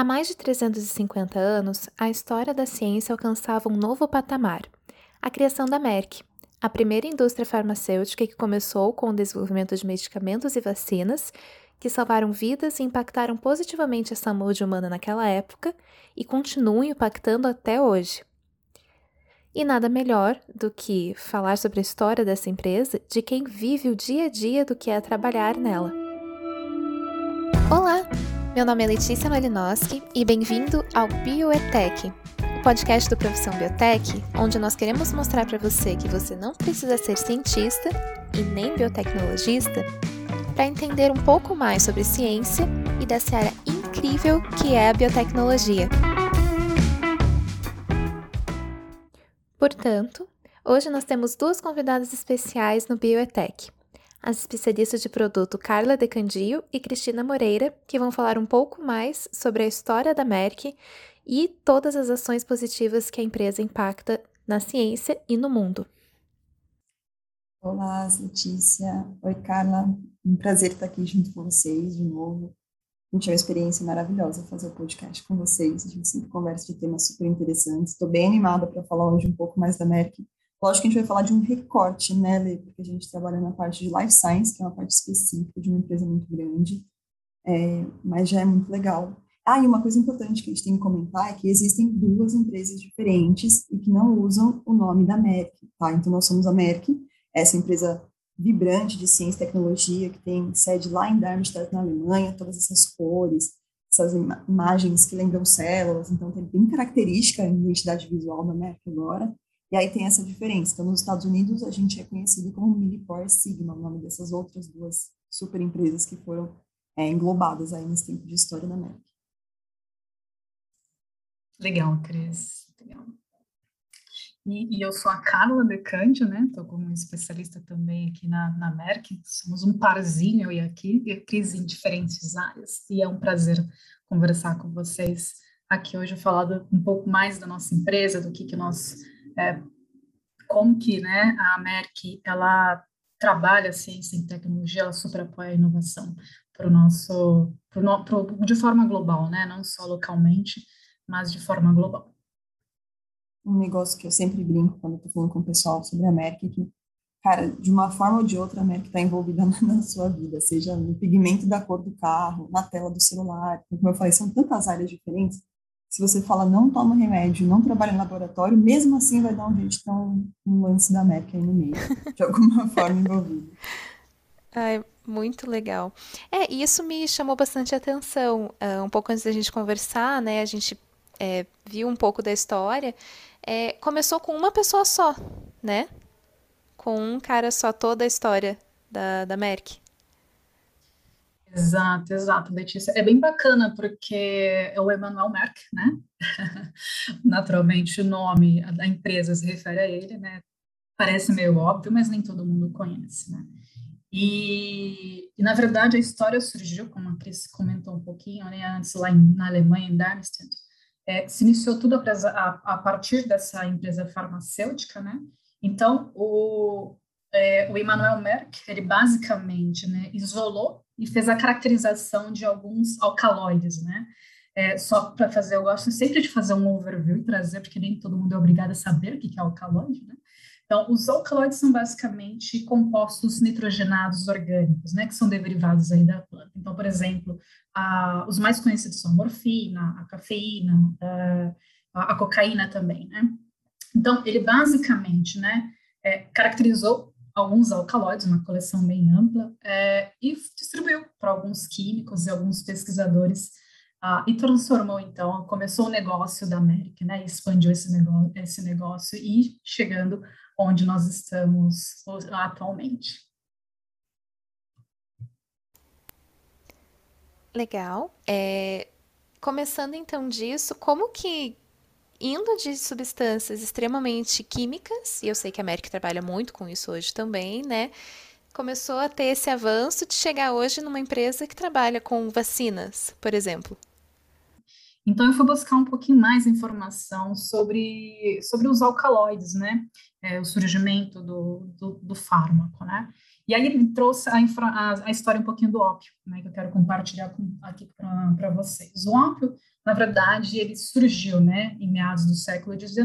Há mais de 350 anos, a história da ciência alcançava um novo patamar: a criação da Merck, a primeira indústria farmacêutica que começou com o desenvolvimento de medicamentos e vacinas que salvaram vidas e impactaram positivamente a saúde humana naquela época e continuam impactando até hoje. E nada melhor do que falar sobre a história dessa empresa de quem vive o dia a dia do que é trabalhar nela. Meu nome é Letícia Malinowski e bem-vindo ao Bioetech, o podcast do Profissão Biotech, onde nós queremos mostrar para você que você não precisa ser cientista e nem biotecnologista para entender um pouco mais sobre ciência e dessa área incrível que é a biotecnologia. Portanto, hoje nós temos duas convidadas especiais no Bioetech as especialistas de produto Carla Decandio e Cristina Moreira, que vão falar um pouco mais sobre a história da Merck e todas as ações positivas que a empresa impacta na ciência e no mundo. Olá, Letícia. Oi, Carla. Um prazer estar aqui junto com vocês de novo. A gente é uma experiência maravilhosa fazer o podcast com vocês. A gente sempre conversa de temas super interessantes. Estou bem animada para falar hoje um pouco mais da Merck Lógico que a gente vai falar de um recorte, né, Lê? Porque a gente trabalha na parte de life science, que é uma parte específica de uma empresa muito grande, é, mas já é muito legal. Ah, e uma coisa importante que a gente tem que comentar é que existem duas empresas diferentes e que não usam o nome da Merck, tá? Então, nós somos a Merck, essa empresa vibrante de ciência e tecnologia, que tem sede lá em Darmstadt, na Alemanha, todas essas cores, essas imagens que lembram células, então tem bem característica a identidade visual da Merck agora. E aí tem essa diferença. Então, nos Estados Unidos, a gente é conhecido como Millipore Sigma, o nome dessas outras duas super empresas que foram é, englobadas aí nesse tempo de história da Merck. Legal, Cris. Legal. E, e, eu sou a Carla Decândio, né? Estou como especialista também aqui na, na Merck. Somos um parzinho, eu e aqui, e a Cris em diferentes áreas. E é um prazer conversar com vocês aqui hoje, falar um pouco mais da nossa empresa, do que, que nós é, como que né, a Merck ela trabalha ciência e tecnologia, ela super apoia a inovação para o nosso, pro no, pro, de forma global, né, não só localmente, mas de forma global. Um negócio que eu sempre brinco quando estou falando com o pessoal sobre a Merck é que, cara, de uma forma ou de outra, a Merck está envolvida na, na sua vida, seja no pigmento da cor do carro, na tela do celular, como eu falei, são tantas áreas diferentes se você fala não toma remédio, não trabalha em laboratório, mesmo assim vai dar um jeito de ter um, lance da MEC aí no meio, de alguma forma envolvido. Ai, muito legal. É, isso me chamou bastante atenção. Uh, um pouco antes da gente conversar, né, a gente é, viu um pouco da história. É, começou com uma pessoa só, né? Com um cara só toda a história da, da Merck. Exato, exato, Letícia. É bem bacana porque é o Emmanuel Merck, né? Naturalmente o nome da empresa se refere a ele, né? Parece meio óbvio, mas nem todo mundo conhece, né? E, e na verdade a história surgiu, como a Cris comentou um pouquinho, né? Antes lá em, na Alemanha, em Darmstadt, é, se iniciou tudo a, a, a partir dessa empresa farmacêutica, né? Então o, é, o Emmanuel Merck, ele basicamente né, isolou e fez a caracterização de alguns alcaloides, né? É, só para fazer, eu gosto sempre de fazer um overview e trazer, porque nem todo mundo é obrigado a saber o que é alcaloide, né? Então, os alcaloides são basicamente compostos nitrogenados orgânicos, né, que são derivados aí da planta. Então, por exemplo, a, os mais conhecidos são a morfina, a cafeína, a, a cocaína também, né? Então, ele basicamente, né, é, caracterizou alguns alcaloides, uma coleção bem ampla, é, e distribuiu para alguns químicos e alguns pesquisadores, ah, e transformou, então, começou o negócio da América, né, expandiu esse negócio, esse negócio e chegando onde nós estamos atualmente. Legal. É, começando então disso, como que indo de substâncias extremamente químicas, e eu sei que a América trabalha muito com isso hoje também, né? Começou a ter esse avanço de chegar hoje numa empresa que trabalha com vacinas, por exemplo. Então, eu fui buscar um pouquinho mais informação sobre, sobre os alcaloides, né? É, o surgimento do, do, do, fármaco, né? E aí ele trouxe a, a, a, história um pouquinho do ópio, né? Que eu quero compartilhar com, aqui para vocês. O ópio na verdade, ele surgiu, né, em meados do século XIX,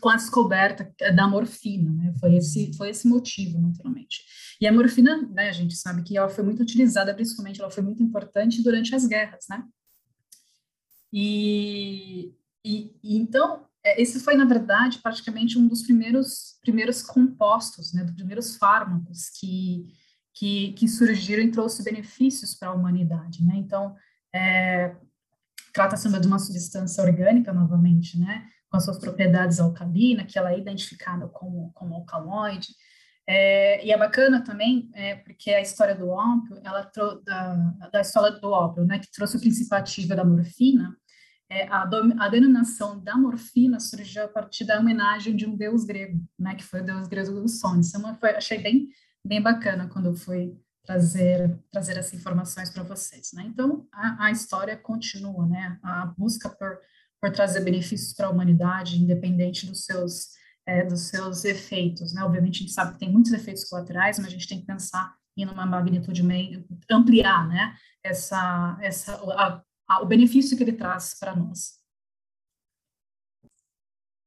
com a descoberta da morfina, né? Foi esse, foi esse motivo, naturalmente. E a morfina, né, a gente sabe que ela foi muito utilizada, principalmente ela foi muito importante durante as guerras, né? E, e, e então, é, esse foi, na verdade, praticamente um dos primeiros, primeiros compostos, né, dos primeiros fármacos que, que, que surgiram e trouxe benefícios para a humanidade, né? Então, é, trata-se de uma substância orgânica, novamente, né? Com as suas propriedades alcalina, que ela é identificada como, como alcaloide. É, e é bacana também, é, porque a história do ópio, ela da, da história do ópio, né? Que trouxe o princípio ativo da morfina, é, a, a, denominação da morfina surgiu a partir da homenagem de um deus grego, né, que foi o deus grego dos sonhos. Então, achei bem, bem bacana quando eu fui trazer, trazer essas informações para vocês. Né? Então, a, a, história continua, né? a busca por, por trazer benefícios para a humanidade, independente dos seus, é, dos seus efeitos. Né? Obviamente, a gente sabe que tem muitos efeitos colaterais, mas a gente tem que pensar em uma magnitude meio, ampliar né? essa, essa, a, o benefício que ele traz para nós.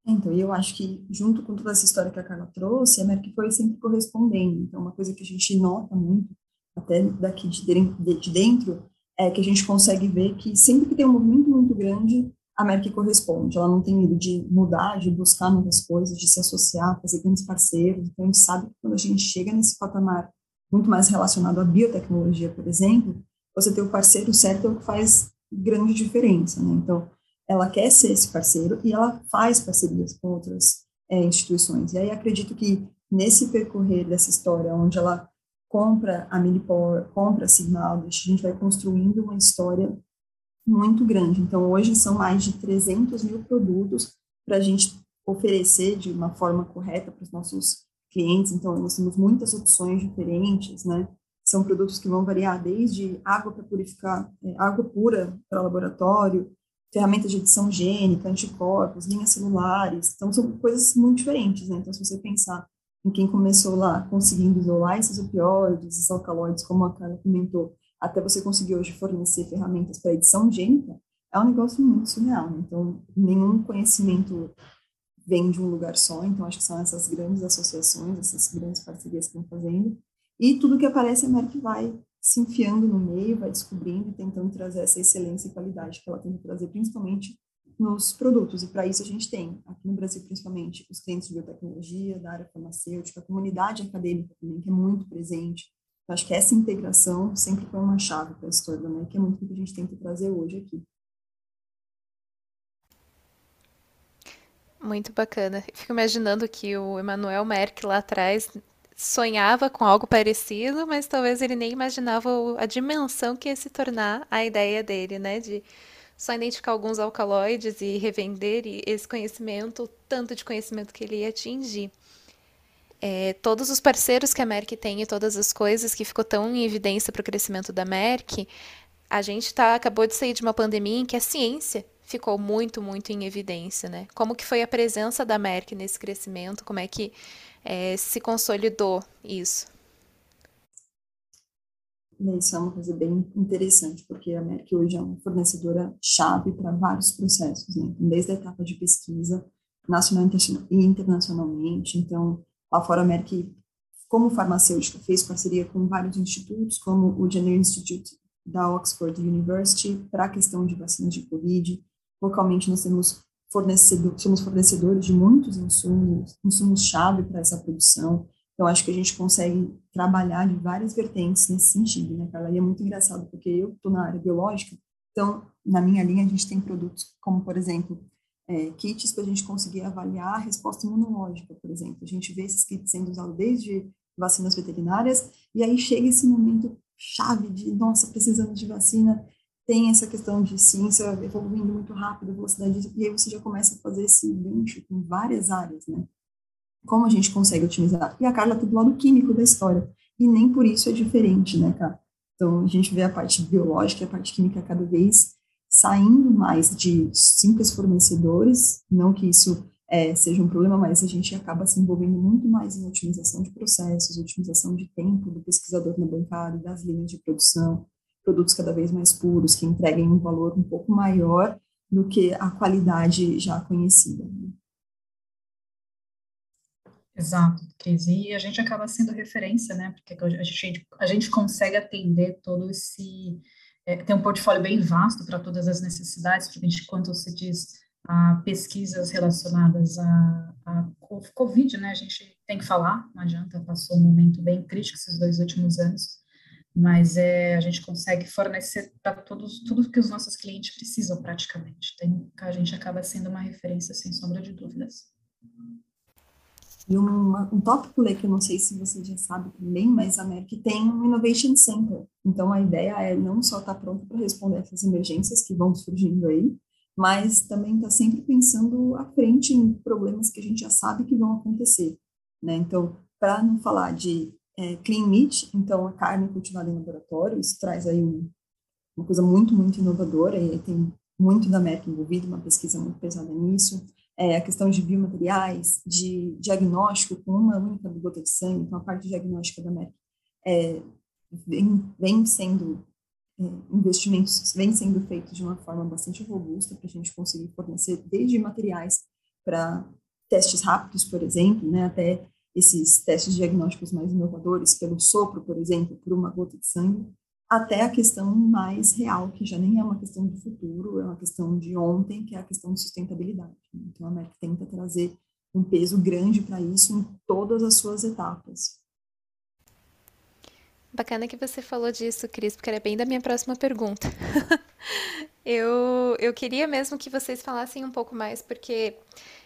Então, eu acho que, junto com toda essa história que a Carla trouxe, a Merck foi sempre correspondendo. Então, uma coisa que a gente nota muito, até daqui de dentro, é que a gente consegue ver que sempre que tem um movimento muito grande, a Merck corresponde. Ela não tem medo de mudar, de buscar novas coisas, de se associar, fazer grandes parceiros. Então, a gente sabe que quando a gente chega nesse patamar muito mais relacionado à biotecnologia, por exemplo, você ter o parceiro certo é o que faz grande diferença, né? Então, ela quer ser esse parceiro e ela faz parcerias com outras é, instituições. E aí acredito que nesse percorrer dessa história, onde ela compra a Milipor, compra a Signal, a gente vai construindo uma história muito grande. Então, hoje são mais de 300 mil produtos para a gente oferecer de uma forma correta para os nossos clientes. Então, nós temos muitas opções diferentes, né? São produtos que vão variar desde água para purificar, é, água pura para laboratório, ferramentas de edição gênica, anticorpos, linhas celulares. Então, são coisas muito diferentes, né? Então, se você pensar em quem começou lá conseguindo isolar esses opioides, esses alcaloides, como a Carla comentou, até você conseguir hoje fornecer ferramentas para edição gênica, é um negócio muito surreal. Né? Então, nenhum conhecimento vem de um lugar só. Então, acho que são essas grandes associações, essas grandes parcerias que estão fazendo. E tudo que aparece, a Merck vai se enfiando no meio, vai descobrindo e tentando trazer essa excelência e qualidade que ela tem que trazer, principalmente nos produtos. E para isso a gente tem, aqui no Brasil principalmente, os clientes de biotecnologia, da área farmacêutica, a comunidade acadêmica também, que é muito presente. Eu acho que essa integração sempre foi uma chave para a história Merck, que é muito o que a gente tenta trazer hoje aqui. Muito bacana. Fico imaginando que o Emanuel Merck lá atrás sonhava com algo parecido, mas talvez ele nem imaginava a dimensão que ia se tornar a ideia dele, né? De só identificar alguns alcaloides e revender esse conhecimento, tanto de conhecimento que ele ia atingir. É, todos os parceiros que a Merck tem e todas as coisas que ficou tão em evidência para o crescimento da Merck, a gente tá, acabou de sair de uma pandemia em que a ciência ficou muito, muito em evidência, né? Como que foi a presença da Merck nesse crescimento? Como é que é, se consolidou isso? Isso é uma coisa bem interessante, porque a Merck hoje é uma fornecedora chave para vários processos, né? Então, desde a etapa de pesquisa, nacional e internacionalmente. Então, lá fora a Merck, como farmacêutica, fez parceria com vários institutos, como o Jenner Institute da Oxford University, para a questão de vacinas de Covid. Localmente, nós temos fornecedor, somos fornecedores de muitos insumos, insumos-chave para essa produção. Então, acho que a gente consegue trabalhar de várias vertentes nesse sentido, né, Carla? E é muito engraçado, porque eu estou na área biológica, então, na minha linha, a gente tem produtos como, por exemplo, é, kits para a gente conseguir avaliar a resposta imunológica, por exemplo. A gente vê esses kits sendo usados desde vacinas veterinárias, e aí chega esse momento chave de, nossa, precisamos de vacina, tem essa questão de ciência evoluindo muito rápido, velocidade, e aí você já começa a fazer esse gancho com várias áreas, né? Como a gente consegue otimizar? E a Carla está do lado químico da história, e nem por isso é diferente, né, cara? Então, a gente vê a parte biológica e a parte química cada vez saindo mais de simples fornecedores, não que isso é, seja um problema, mas a gente acaba se envolvendo muito mais em otimização de processos, otimização de tempo do pesquisador na bancada, das linhas de produção, produtos cada vez mais puros, que entreguem um valor um pouco maior do que a qualidade já conhecida. Né? Exato, Cris. E a gente acaba sendo referência, né? Porque a gente, a gente consegue atender todo esse. É, tem um portfólio bem vasto para todas as necessidades, principalmente quando se diz a pesquisas relacionadas a, a Covid, né? A gente tem que falar, não adianta, passou um momento bem crítico esses dois últimos anos, mas é, a gente consegue fornecer para todos tudo que os nossos clientes precisam praticamente. Tem, a gente acaba sendo uma referência sem sombra de dúvidas. E um, um tópico, Lê, que eu não sei se você já sabe também, mas a Merck tem um Innovation Center. Então, a ideia é não só estar tá pronto para responder essas emergências que vão surgindo aí, mas também está sempre pensando à frente em problemas que a gente já sabe que vão acontecer. Né? Então, para não falar de é, clean meat, então a carne cultivada em laboratório, isso traz aí um, uma coisa muito, muito inovadora, e tem muito da Merck envolvida, uma pesquisa muito pesada nisso é, a questão de biomateriais, de diagnóstico com uma única gota de sangue, então a parte diagnóstica da MEC é, vem, vem sendo, é, investimentos vem sendo feitos de uma forma bastante robusta para a gente conseguir fornecer desde materiais para testes rápidos, por exemplo, né, até esses testes diagnósticos mais inovadores, pelo sopro, por exemplo, por uma gota de sangue, até a questão mais real, que já nem é uma questão de futuro, é uma questão de ontem, que é a questão de sustentabilidade. Então, a MEC tenta trazer um peso grande para isso em todas as suas etapas. Bacana que você falou disso, Cris, porque era bem da minha próxima pergunta. eu, eu queria mesmo que vocês falassem um pouco mais, porque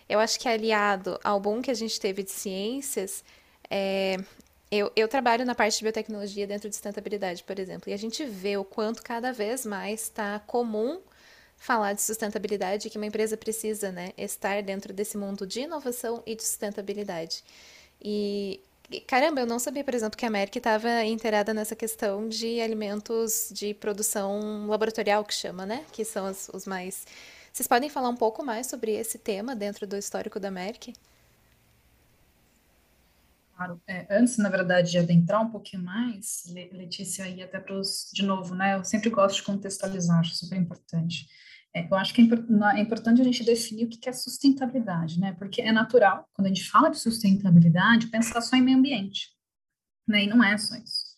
eu acho que aliado ao bom que a gente teve de ciências, é, eu, eu trabalho na parte de biotecnologia dentro de sustentabilidade, por exemplo, e a gente vê o quanto cada vez mais está comum falar de sustentabilidade que uma empresa precisa né, estar dentro desse mundo de inovação e de sustentabilidade. E caramba, eu não sabia, por exemplo, que a Merck estava inteirada nessa questão de alimentos de produção laboratorial, que chama, né? Que são os, os mais. Vocês podem falar um pouco mais sobre esse tema dentro do histórico da Merck? Claro. É, antes, na verdade, de adentrar um pouquinho mais, Letícia, aí até para os, de novo, né, eu sempre gosto de contextualizar, acho super importante. É, eu acho que é, é, importante a gente definir o que é sustentabilidade, né, porque é natural, quando a gente fala de sustentabilidade, pensar só em meio ambiente, né, e não é só isso.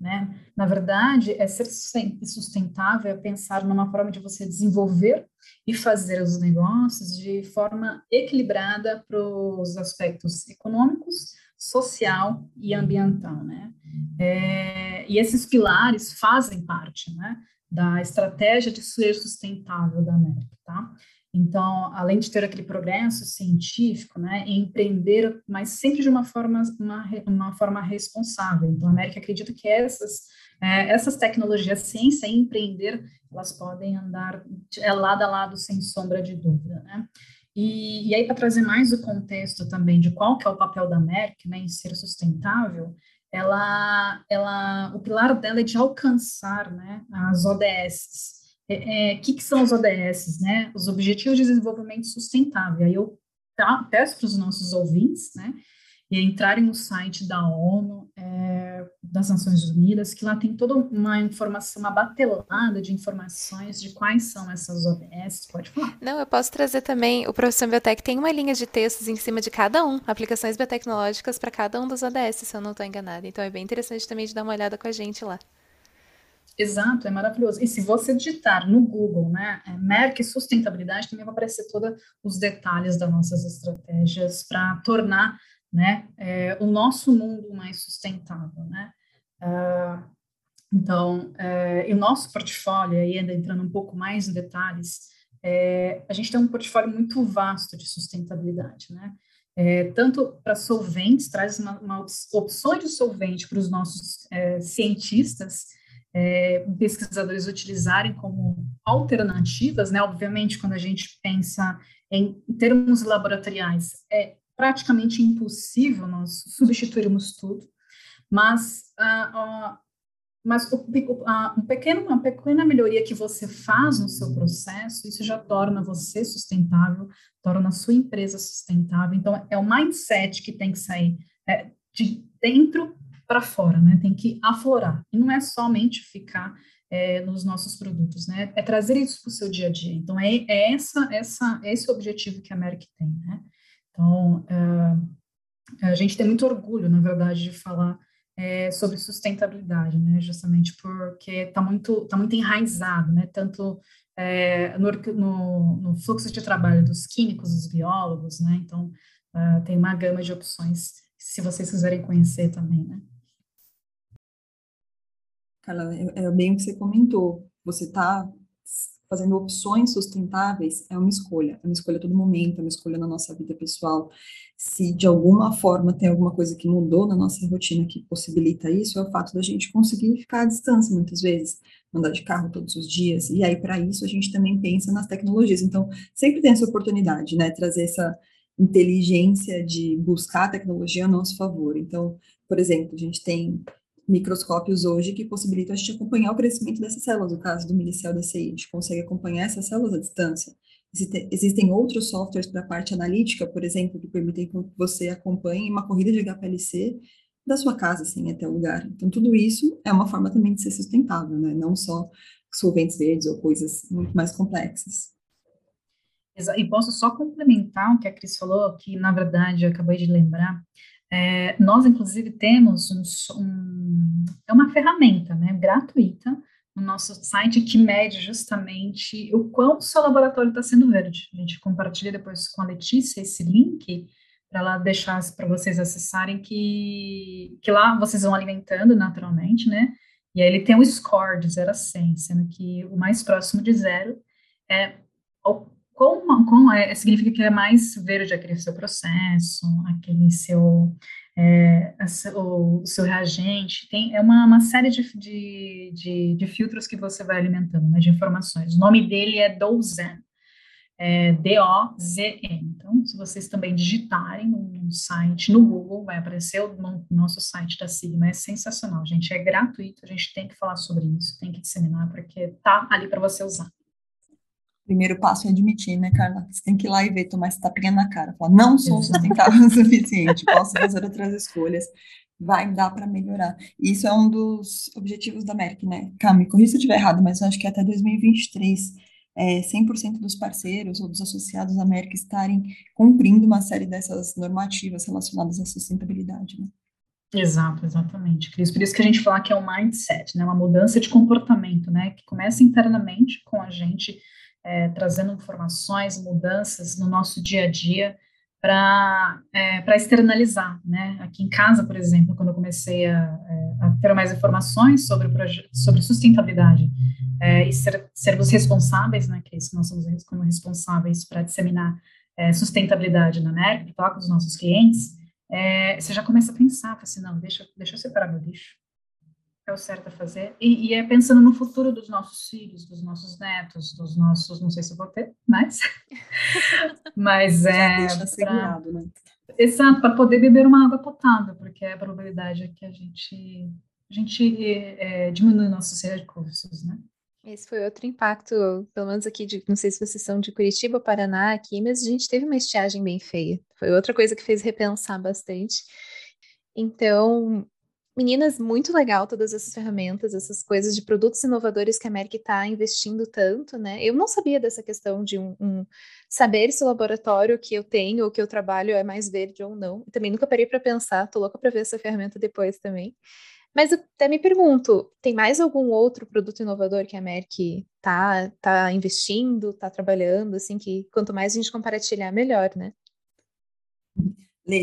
Né? Na verdade, é ser sustentável, é pensar numa forma de você desenvolver e fazer os negócios de forma equilibrada para os aspectos econômicos, social e ambiental, né? É, e esses pilares fazem parte, né, da estratégia de ser sustentável da América, tá? Então, além de ter aquele progresso científico, né, empreender, mas sempre de uma forma, uma, uma forma responsável. Então, a América acredita que essas, é, essas tecnologias, ciência e empreender, elas podem andar é, lado a lado, sem sombra de dúvida, né? E, e aí, para trazer mais o contexto também de qual que é o papel da Merck né, em ser sustentável, ela, ela, o pilar dela é de alcançar né, as ODS. O é, é, que, que são os ODS? Né? Os Objetivos de Desenvolvimento Sustentável. Aí eu tá, peço para os nossos ouvintes né, entrarem no site da ONU, das Nações Unidas, que lá tem toda uma informação, uma batelada de informações de quais são essas ODS. Pode falar. Não, eu posso trazer também. O Professor Biotech tem uma linha de textos em cima de cada um, aplicações biotecnológicas para cada um dos ODS, se eu não estou enganada. Então é bem interessante também de dar uma olhada com a gente lá. Exato, é maravilhoso. E se você digitar no Google, né, é, Merck sustentabilidade, também vai aparecer todos os detalhes das nossas estratégias para tornar né, é, o nosso mundo mais sustentável, né. Uh, então, é, e o nosso portfólio, aí entrando um pouco mais em detalhes, é, a gente tem um portfólio muito vasto de sustentabilidade, né, é, tanto para solventes, traz uma, uma opções de solvente para os nossos é, cientistas, é, pesquisadores utilizarem como alternativas, né? Obviamente, quando a gente pensa em termos laboratoriais, é praticamente impossível nós substituirmos tudo, mas, uh, uh, mas o, uh, um pequeno, uma pequena melhoria que você faz no seu processo, isso já torna você sustentável, torna a sua empresa sustentável. Então, é o mindset que tem que sair é, de dentro para fora, né? Tem que aflorar. E não é somente ficar é, nos nossos produtos, né? É trazer isso para o seu dia a dia. Então, é, é essa, essa, esse o objetivo que a Merck tem, né? Então, uh, a gente tem muito orgulho, na verdade, de falar é, sobre sustentabilidade, né? Justamente porque está muito, tá muito enraizado, né? Tanto é, no, no, no, fluxo de trabalho dos químicos, dos biólogos, né? Então, uh, tem uma gama de opções, se vocês quiserem conhecer também, né? Carla, é, é bem o que você comentou. Você está fazendo opções sustentáveis, é uma escolha. É uma escolha a todo momento, é uma escolha na nossa vida pessoal. Se de alguma forma tem alguma coisa que mudou na nossa rotina que possibilita isso, é o fato da gente conseguir ficar à distância muitas vezes, andar de carro todos os dias. E aí, para isso, a gente também pensa nas tecnologias. Então, sempre tem essa oportunidade, né? Trazer essa inteligência de buscar a tecnologia a nosso favor. Então, por exemplo, a gente tem microscópios hoje que possibilitam a gente acompanhar o crescimento dessas células. No caso do milicel DCI, a gente consegue acompanhar essas células à distância. Existem outros softwares para a parte analítica, por exemplo, que permitem que você acompanhe uma corrida de HPLC da sua casa, assim, até o lugar. Então, tudo isso é uma forma também de ser sustentável, né? Não só solventes verdes ou coisas muito mais complexas. E posso só complementar o que a Cris falou, que na verdade eu acabei de lembrar. É, nós, inclusive, temos um, um, é uma ferramenta né, gratuita no nosso site que mede justamente o quão o seu laboratório está sendo verde. A gente compartilha depois com a Letícia esse link para ela deixar para vocês acessarem que, que lá vocês vão alimentando naturalmente, né? E aí ele tem um score de 0 a 100, sendo que o mais próximo de zero é o com, com é, significa que é mais verde aquele seu processo, aquele seu, é, o, seu reagente, tem, é uma, uma série de, de, de, de, filtros que você vai alimentando, né, de informações. O nome dele é Dozen, é D-O-Z-N. Então, se vocês também digitarem no site, no Google, vai aparecer o no, nosso site da Sigma, é sensacional, gente, é gratuito, a gente tem que falar sobre isso, tem que disseminar, porque tá ali para você usar primeiro passo é admitir, né, Carla? Você tem que ir lá e ver, tomar essa tapinha na cara. Falar, não sou sustentável o suficiente, posso fazer outras escolhas, vai dar para melhorar. E isso é um dos objetivos da Merck, né? Calma, me corrija se eu estiver errado, mas eu acho que até 2023, é, 100% dos parceiros ou dos associados da Merck estarem cumprindo uma série dessas normativas relacionadas à sustentabilidade, né? Exato, exatamente, Cris. Por isso que a gente fala que é um mindset, né? Uma mudança de comportamento, né? Que começa internamente com a gente é, trazendo informações, mudanças no nosso dia a dia para é, externalizar, né? Aqui em casa, por exemplo, quando eu comecei a, é, a ter mais informações sobre o sobre sustentabilidade é, e ser, sermos responsáveis, né? Que é isso que nós somos como responsáveis para disseminar é, sustentabilidade na NERC, falar com os nossos clientes, é, você já começa a pensar, assim, não, deixa, deixa eu separar meu lixo, é o certo a fazer, e, e, é pensando no futuro dos nossos filhos, dos nossos netos, dos nossos, não sei se vou ter, mas, mas é... Pra, né? Exato, para poder beber uma água potável, porque é a probabilidade é que a gente, a gente é, diminui nossos recursos, né? Esse foi outro impacto, pelo menos aqui, de, não sei se vocês são de Curitiba ou Paraná aqui, mas a gente teve uma estiagem bem feia. Foi outra coisa que fez repensar bastante. Então, Meninas, muito legal todas essas ferramentas, essas coisas de produtos inovadores que a Merck está investindo tanto, né? Eu não sabia dessa questão de um, um, saber se o laboratório que eu tenho ou que eu trabalho é mais verde ou não. também nunca parei para pensar, tô louca para ver essa ferramenta depois também. Mas até me pergunto, tem mais algum outro produto inovador que a Merck tá, tá investindo, tá trabalhando, assim, que quanto mais a gente compartilhar, melhor, né?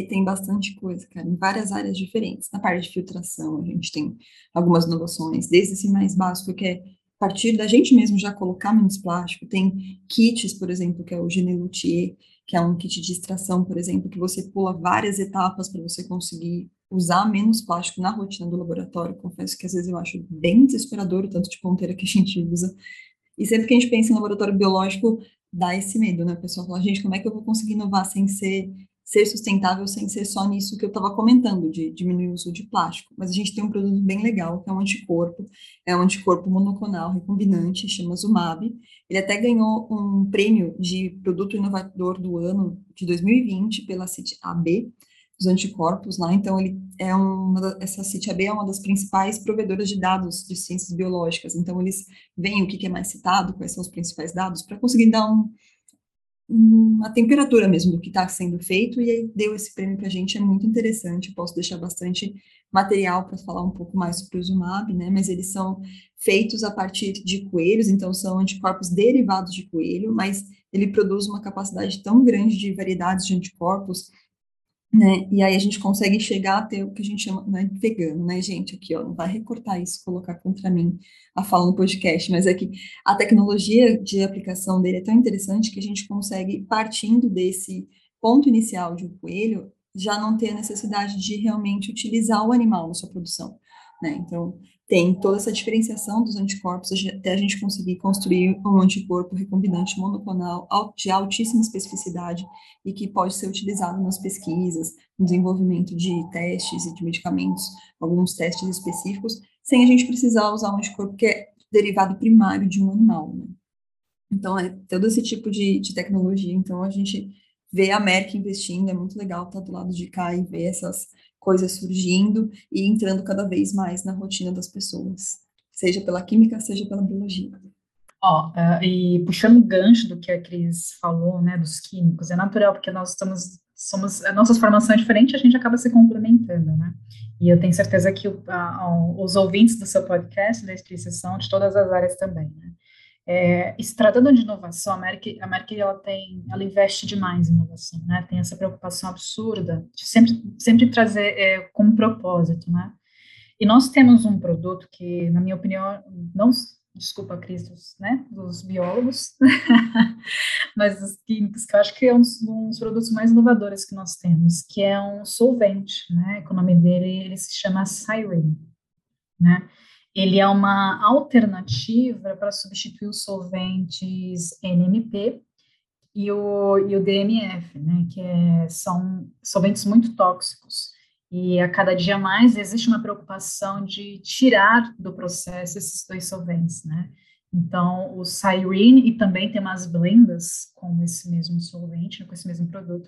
Tem bastante coisa, cara, em várias áreas diferentes. Na parte de filtração, a gente tem algumas inovações, desde esse mais básico, que é partir da gente mesmo já colocar menos plástico. Tem kits, por exemplo, que é o Genelutier, que é um kit de extração, por exemplo, que você pula várias etapas para você conseguir usar menos plástico na rotina do laboratório. Confesso que às vezes eu acho bem desesperador o tanto de ponteira que a gente usa. E sempre que a gente pensa em laboratório biológico, dá esse medo, né? O pessoal fala, gente, como é que eu vou conseguir inovar sem ser ser sustentável sem ser só nisso que eu estava comentando, de diminuir o uso de plástico. Mas a gente tem um produto bem legal, que é um anticorpo, é um anticorpo monoclonal recombinante, chama Zumab. Ele até ganhou um prêmio de produto inovador do ano de 2020 pela CIT AB, dos anticorpos lá, então ele é uma, essa CITAB é uma das principais provedoras de dados de ciências biológicas, então eles veem o que é mais citado, quais são os principais dados, para conseguir dar um, uma temperatura mesmo do que está sendo feito, e aí deu esse prêmio para a gente, é muito interessante, posso deixar bastante material para falar um pouco mais sobre o Zumab, né, mas eles são feitos a partir de coelhos, então são anticorpos derivados de coelho, mas ele produz uma capacidade tão grande de variedades de anticorpos, né, e aí a gente consegue chegar a ter o que a gente chama né, vegano, né, gente, aqui, ó, não vai recortar isso, colocar contra mim a fala no podcast, mas é que a tecnologia de aplicação dele é tão interessante que a gente consegue, partindo desse ponto inicial de um coelho, já não ter a necessidade de realmente utilizar o animal na sua produção, né, então tem toda essa diferenciação dos anticorpos até a gente conseguir construir um anticorpo recombinante monoclonal de altíssima especificidade e que pode ser utilizado nas pesquisas, no desenvolvimento de testes e de medicamentos, alguns testes específicos, sem a gente precisar usar um anticorpo que é derivado primário de um animal, né? Então, é todo esse tipo de, de tecnologia. Então, a gente vê a Merck investindo, é muito legal estar do lado de cá e ver essas coisas surgindo e entrando cada vez mais na rotina das pessoas, seja pela química, seja pela biologia. Ó, uh, e puxando o gancho do que a Cris falou, né, dos químicos, é natural, porque nós estamos, somos, a nossa formação é diferente, a gente acaba se complementando, né, e eu tenho certeza que o, a, os ouvintes do seu podcast, da Cris, são de todas as áreas também, né, é, se tratando de inovação, a Merck, a Merck ela tem, ela investe demais em inovação, né? Tem essa preocupação absurda de sempre, sempre trazer é, como propósito, né? E nós temos um produto que, na minha opinião, não, desculpa, Cris, dos, né, dos biólogos, mas dos químicos, que eu acho que é um, um, dos produtos mais inovadores que nós temos, que é um solvente, né? O nome dele ele se chama Siren, né? Ele é uma alternativa para substituir os solventes NMP e o, e o DMF, né, que é, são solventes muito tóxicos. E a cada dia mais existe uma preocupação de tirar do processo esses dois solventes, né? Então, o Cyrene e também tem umas blendas com esse mesmo solvente, com esse mesmo produto,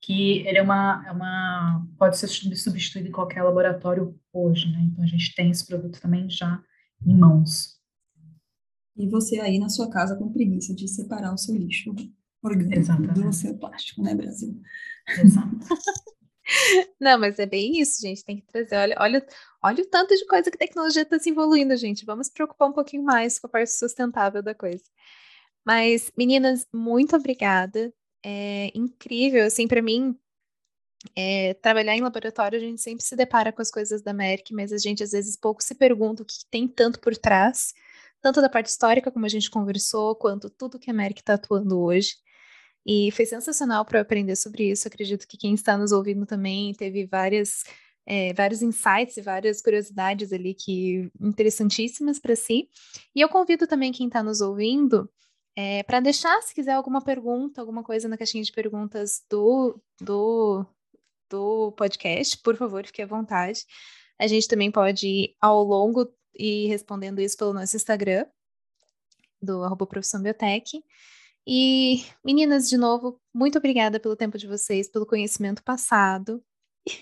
que ele é uma, é uma pode ser substituído em qualquer laboratório hoje, né? Então a gente tem esse produto também já em mãos. E você aí na sua casa com preguiça de separar o seu lixo orgânico Exatamente. do seu plástico, né, Brasil? Exato. Não, mas é bem isso, gente. Tem que trazer. Olha, olha, olha o tanto de coisa que a tecnologia está se evoluindo, gente. Vamos preocupar um pouquinho mais com a parte sustentável da coisa. Mas, meninas, muito obrigada é incrível, assim, para mim, é, trabalhar em laboratório, a gente sempre se depara com as coisas da Merck, mas a gente às vezes pouco se pergunta o que tem tanto por trás, tanto da parte histórica, como a gente conversou, quanto tudo que a Merck está atuando hoje. E foi sensacional para eu aprender sobre isso. Acredito que quem está nos ouvindo também teve várias, é, vários insights e várias curiosidades ali que interessantíssimas para si. E eu convido também quem está nos ouvindo é, para deixar, se quiser, alguma pergunta, alguma coisa na caixinha de perguntas do, do, do podcast, por favor, fique à vontade. A gente também pode ir ao longo e respondendo isso pelo nosso Instagram, do arroba Profissão Biotech. E, meninas, de novo, muito obrigada pelo tempo de vocês, pelo conhecimento passado.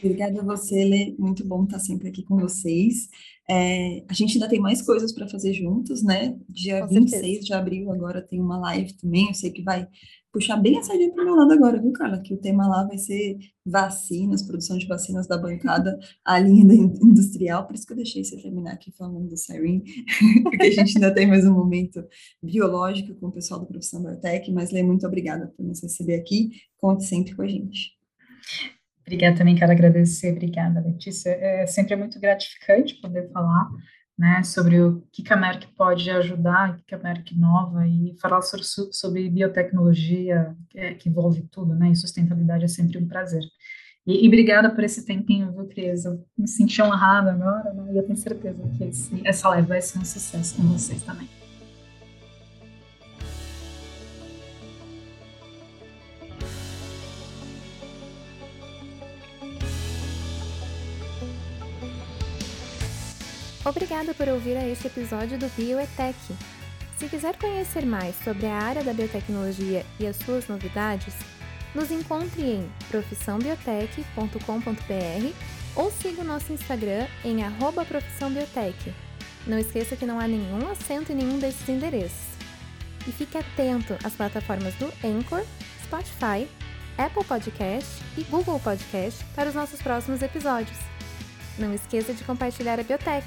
Obrigada a você, Lê. Muito bom estar sempre aqui com vocês. É, a gente ainda tem mais coisas para fazer juntos, né? Dia com 26 certeza. de abril agora tem uma live também. Eu sei que vai puxar bem a sardinha para o meu lado agora, viu, Carla? Que o tema lá vai ser vacinas, produção de vacinas da bancada, a linha industrial. Por isso que eu deixei você terminar aqui falando do Siren, porque a gente ainda tem mais um momento biológico com o pessoal da Profissão Biotech. Mas, Lê, muito obrigada por nos receber aqui. Conte sempre com a gente. Obrigada também, quero agradecer, obrigada, Letícia. É sempre muito gratificante poder falar né, sobre o que a Merck pode ajudar, que a Merck nova, e falar sobre, sobre biotecnologia, que, é, que, envolve tudo, né, e sustentabilidade é sempre um prazer. E, e obrigada por esse tempinho, viu, Cris? Eu me senti honrada agora, né, e eu tenho certeza que esse, essa live vai ser um sucesso com vocês também. Obrigada por ouvir a esse episódio do Bioetech. Se quiser conhecer mais sobre a área da biotecnologia e as suas novidades, Nos encontre em profissãobiotech.com.br ou siga o nosso Instagram em profissãobiotech. Não esqueça que não há nenhum acento em nenhum desses endereços. E fique atento às plataformas do Anchor, Spotify, Apple Podcast e Google Podcast para os nossos próximos episódios. Não esqueça de compartilhar a Biotech.